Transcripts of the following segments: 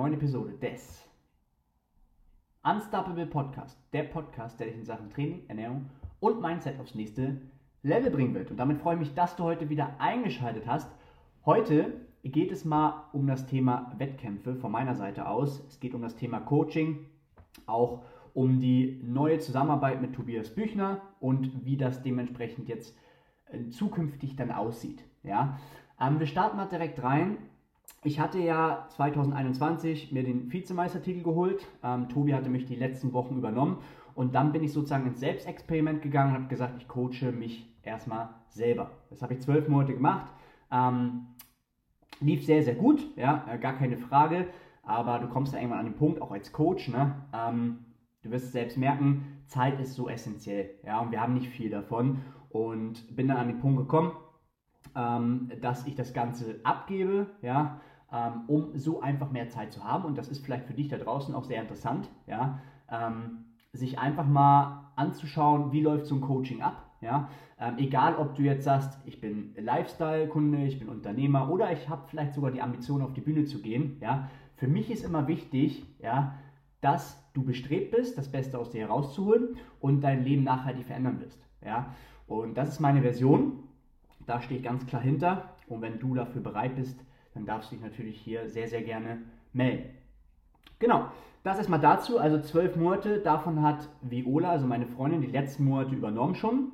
neuen Episode des Unstoppable Podcast. Der Podcast, der dich in Sachen Training, Ernährung und Mindset aufs nächste Level bringen wird. Und damit freue ich mich, dass du heute wieder eingeschaltet hast. Heute geht es mal um das Thema Wettkämpfe von meiner Seite aus. Es geht um das Thema Coaching, auch um die neue Zusammenarbeit mit Tobias Büchner und wie das dementsprechend jetzt äh, zukünftig dann aussieht. Ja? Ähm, wir starten mal direkt rein. Ich hatte ja 2021 mir den Vizemeistertitel geholt. Ähm, Tobi hatte mich die letzten Wochen übernommen und dann bin ich sozusagen ins Selbstexperiment gegangen und habe gesagt, ich coache mich erstmal selber. Das habe ich zwölf Monate gemacht. Ähm, lief sehr, sehr gut, ja, äh, gar keine Frage. Aber du kommst ja irgendwann an den Punkt, auch als Coach, ne? Ähm, du wirst es selbst merken, Zeit ist so essentiell, ja, und wir haben nicht viel davon. Und bin dann an den Punkt gekommen, ähm, dass ich das Ganze abgebe, ja, ähm, um so einfach mehr Zeit zu haben. Und das ist vielleicht für dich da draußen auch sehr interessant, ja, ähm, sich einfach mal anzuschauen, wie läuft so ein Coaching ab. Ja, ähm, egal, ob du jetzt sagst, ich bin Lifestyle-Kunde, ich bin Unternehmer oder ich habe vielleicht sogar die Ambition, auf die Bühne zu gehen. Ja, für mich ist immer wichtig, ja, dass du bestrebt bist, das Beste aus dir herauszuholen und dein Leben nachhaltig verändern wirst. Ja, und das ist meine Version. Da stehe ich ganz klar hinter. Und wenn du dafür bereit bist, dann darfst du dich natürlich hier sehr, sehr gerne melden. Genau, das erstmal dazu. Also zwölf Monate, davon hat Viola, also meine Freundin, die letzten Monate übernommen schon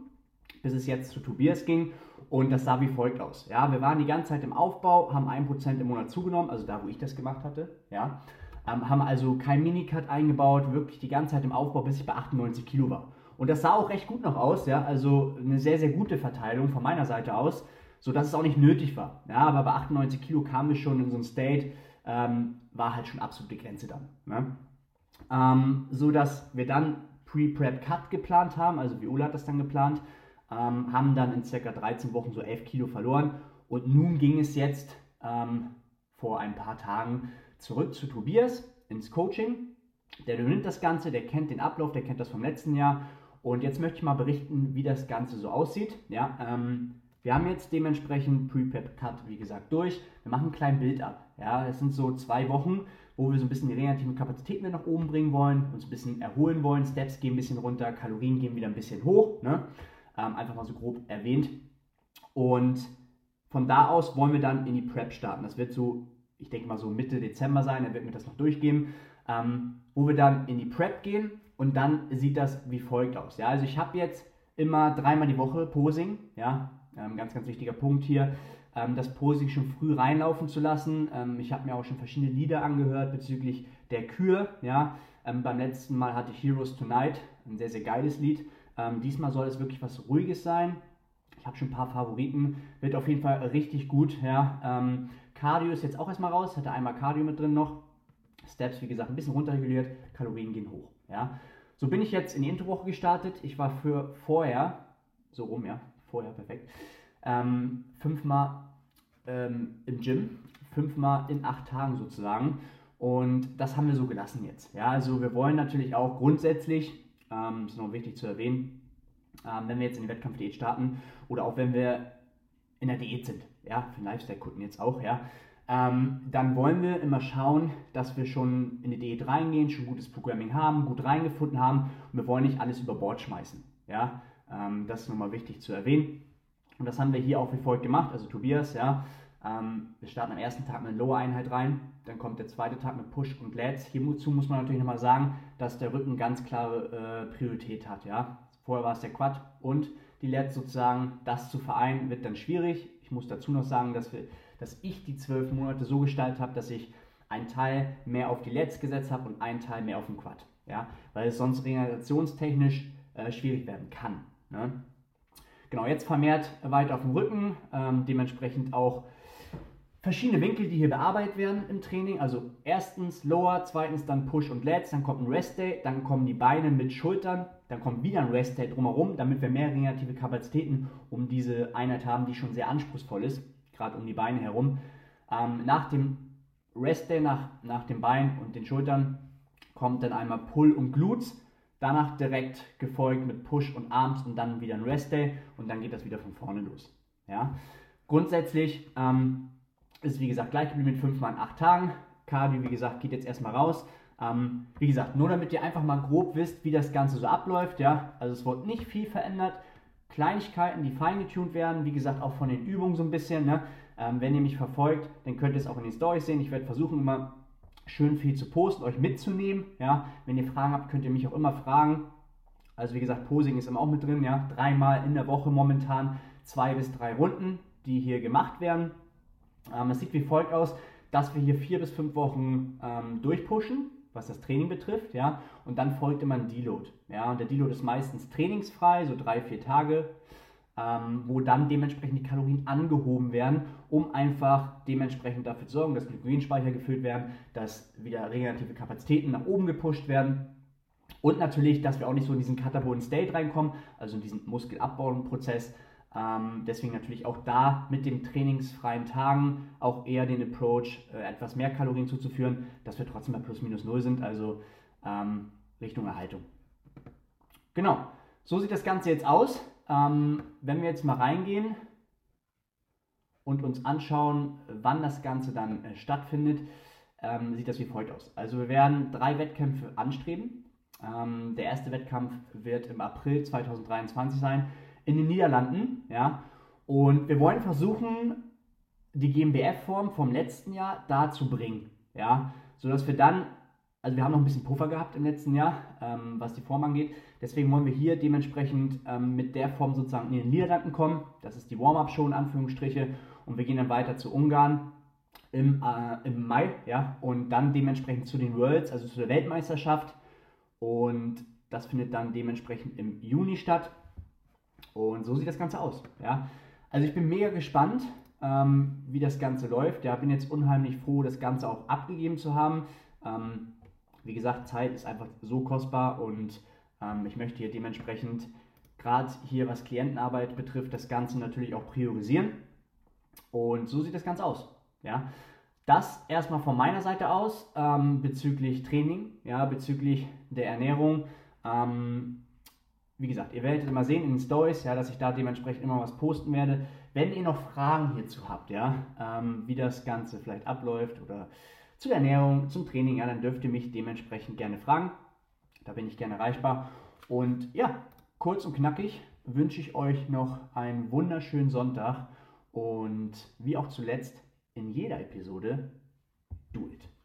bis es jetzt zu Tobias ging. Und das sah wie folgt aus. Ja, wir waren die ganze Zeit im Aufbau, haben 1% im Monat zugenommen, also da, wo ich das gemacht hatte. Ja, ähm, haben also kein Minicut eingebaut, wirklich die ganze Zeit im Aufbau, bis ich bei 98 Kilo war. Und das sah auch recht gut noch aus, ja, also eine sehr, sehr gute Verteilung von meiner Seite aus, sodass es auch nicht nötig war. Ja, aber bei 98 Kilo kamen wir schon in so ein State, ähm, war halt schon absolute Grenze dann. Ne? Ähm, so dass wir dann Pre-Prep-Cut geplant haben, also Viola hat das dann geplant ähm, haben dann in circa 13 Wochen so 11 Kilo verloren und nun ging es jetzt ähm, vor ein paar Tagen zurück zu Tobias ins Coaching. Der übernimmt das Ganze, der kennt den Ablauf, der kennt das vom letzten Jahr und jetzt möchte ich mal berichten, wie das Ganze so aussieht. Ja, ähm, wir haben jetzt dementsprechend Pre-Prep Cut, wie gesagt, durch. Wir machen einen kleinen Bild ab. Ja, es sind so zwei Wochen, wo wir so ein bisschen die relativen Kapazitäten nach oben bringen wollen, uns ein bisschen erholen wollen. Steps gehen ein bisschen runter, Kalorien gehen wieder ein bisschen hoch. Ne? Ähm, einfach mal so grob erwähnt. Und von da aus wollen wir dann in die Prep starten. Das wird so, ich denke mal so Mitte Dezember sein, er wird mir das noch durchgeben, ähm, wo wir dann in die Prep gehen und dann sieht das wie folgt aus. Ja, also ich habe jetzt immer dreimal die Woche Posing, ja, ähm, ganz, ganz wichtiger Punkt hier, ähm, das Posing schon früh reinlaufen zu lassen. Ähm, ich habe mir auch schon verschiedene Lieder angehört bezüglich der Kür, ja. Ähm, beim letzten Mal hatte ich Heroes Tonight, ein sehr, sehr geiles Lied. Ähm, diesmal soll es wirklich was Ruhiges sein. Ich habe schon ein paar Favoriten. Wird auf jeden Fall richtig gut. Ja. Ähm, Cardio ist jetzt auch erstmal raus. Hatte einmal Cardio mit drin noch. Steps, wie gesagt, ein bisschen runterreguliert. Kalorien gehen hoch. Ja. So bin ich jetzt in die Introwoche gestartet. Ich war für vorher, so rum, ja, vorher, perfekt, ähm, fünfmal ähm, im Gym. Fünfmal in acht Tagen sozusagen. Und das haben wir so gelassen jetzt. Ja, also wir wollen natürlich auch grundsätzlich ähm, ist noch wichtig zu erwähnen, ähm, wenn wir jetzt in die Wettkampfdiät starten oder auch wenn wir in der Diät sind, ja, für Lifestyle-Kunden jetzt auch, ja, ähm, dann wollen wir immer schauen, dass wir schon in die Diät reingehen, schon gutes Programming haben, gut reingefunden haben und wir wollen nicht alles über Bord schmeißen, ja, ähm, das ist nochmal wichtig zu erwähnen und das haben wir hier auch wie folgt gemacht, also Tobias, ja, ähm, wir starten am ersten Tag mit einer Lower-Einheit rein, dann kommt der zweite Tag mit Push und Lats. Hierzu muss man natürlich nochmal sagen, dass der Rücken ganz klare äh, Priorität hat. Ja? Vorher war es der Quad und die Lats sozusagen, das zu vereinen, wird dann schwierig. Ich muss dazu noch sagen, dass, wir, dass ich die zwölf Monate so gestaltet habe, dass ich einen Teil mehr auf die Lats gesetzt habe und einen Teil mehr auf den Quad. Ja? Weil es sonst regenerationstechnisch äh, schwierig werden kann. Ne? Genau, jetzt vermehrt weiter auf dem Rücken, ähm, dementsprechend auch verschiedene Winkel, die hier bearbeitet werden im Training. Also erstens Lower, zweitens dann Push und Lats, dann kommt ein Rest Day, dann kommen die Beine mit Schultern, dann kommt wieder ein Rest Day drumherum, damit wir mehr regenerative Kapazitäten um diese Einheit haben, die schon sehr anspruchsvoll ist, gerade um die Beine herum. Ähm, nach dem Rest Day, nach, nach dem Bein und den Schultern, kommt dann einmal Pull und Glutes. Danach direkt gefolgt mit Push und Arms und dann wieder ein Rest Day und dann geht das wieder von vorne los. Ja? Grundsätzlich ähm, ist wie gesagt gleich geblieben mit 5 mal in 8 Tagen. Cardio, wie gesagt, geht jetzt erstmal raus. Ähm, wie gesagt, nur damit ihr einfach mal grob wisst, wie das Ganze so abläuft. Ja? Also es wird nicht viel verändert. Kleinigkeiten, die feingetuned werden, wie gesagt, auch von den Übungen so ein bisschen. Ne? Ähm, wenn ihr mich verfolgt, dann könnt ihr es auch in den Stories sehen. Ich werde versuchen, immer schön viel zu posten, euch mitzunehmen. Ja? Wenn ihr Fragen habt, könnt ihr mich auch immer fragen. Also wie gesagt, Posing ist immer auch mit drin. Ja? Dreimal in der Woche momentan zwei bis drei Runden, die hier gemacht werden. Ähm, es sieht wie folgt aus, dass wir hier vier bis fünf Wochen ähm, durchpushen, was das Training betrifft. Ja? Und dann folgt immer ein Deload. Ja? Und der Deload ist meistens trainingsfrei, so drei, vier Tage ähm, wo dann dementsprechend die Kalorien angehoben werden, um einfach dementsprechend dafür zu sorgen, dass Glykogenspeicher gefüllt werden, dass wieder regenerative Kapazitäten nach oben gepusht werden und natürlich, dass wir auch nicht so in diesen Katabolen State reinkommen, also in diesen Muskelabbauprozess. Ähm, deswegen natürlich auch da mit den trainingsfreien Tagen auch eher den Approach, äh, etwas mehr Kalorien zuzuführen, dass wir trotzdem bei plus minus null sind, also ähm, Richtung Erhaltung. Genau, so sieht das Ganze jetzt aus. Ähm, wenn wir jetzt mal reingehen und uns anschauen, wann das Ganze dann äh, stattfindet, ähm, sieht das wie folgt aus. Also wir werden drei Wettkämpfe anstreben. Ähm, der erste Wettkampf wird im April 2023 sein in den Niederlanden. Ja? Und wir wollen versuchen, die GmbF-Form vom letzten Jahr da zu bringen. Ja? Sodass wir dann also wir haben noch ein bisschen Puffer gehabt im letzten Jahr, ähm, was die Form angeht. Deswegen wollen wir hier dementsprechend ähm, mit der Form sozusagen in den Niederlanden kommen. Das ist die Warm-Up-Show in Anführungsstriche. Und wir gehen dann weiter zu Ungarn im, äh, im Mai. Ja, und dann dementsprechend zu den Worlds, also zu der Weltmeisterschaft. Und das findet dann dementsprechend im Juni statt. Und so sieht das Ganze aus. Ja. Also ich bin mega gespannt, ähm, wie das Ganze läuft. Ja, bin jetzt unheimlich froh, das Ganze auch abgegeben zu haben. Ähm, wie gesagt, Zeit ist einfach so kostbar und ähm, ich möchte hier dementsprechend gerade hier, was Klientenarbeit betrifft, das Ganze natürlich auch priorisieren. Und so sieht das Ganze aus. Ja. Das erstmal von meiner Seite aus ähm, bezüglich Training, ja, bezüglich der Ernährung. Ähm, wie gesagt, ihr werdet immer sehen in den Stories, ja, dass ich da dementsprechend immer was posten werde. Wenn ihr noch Fragen hierzu habt, ja, ähm, wie das Ganze vielleicht abläuft oder zur Ernährung, zum Training, ja, dann dürft ihr mich dementsprechend gerne fragen. Da bin ich gerne erreichbar. Und ja, kurz und knackig wünsche ich euch noch einen wunderschönen Sonntag und wie auch zuletzt in jeder Episode, do it.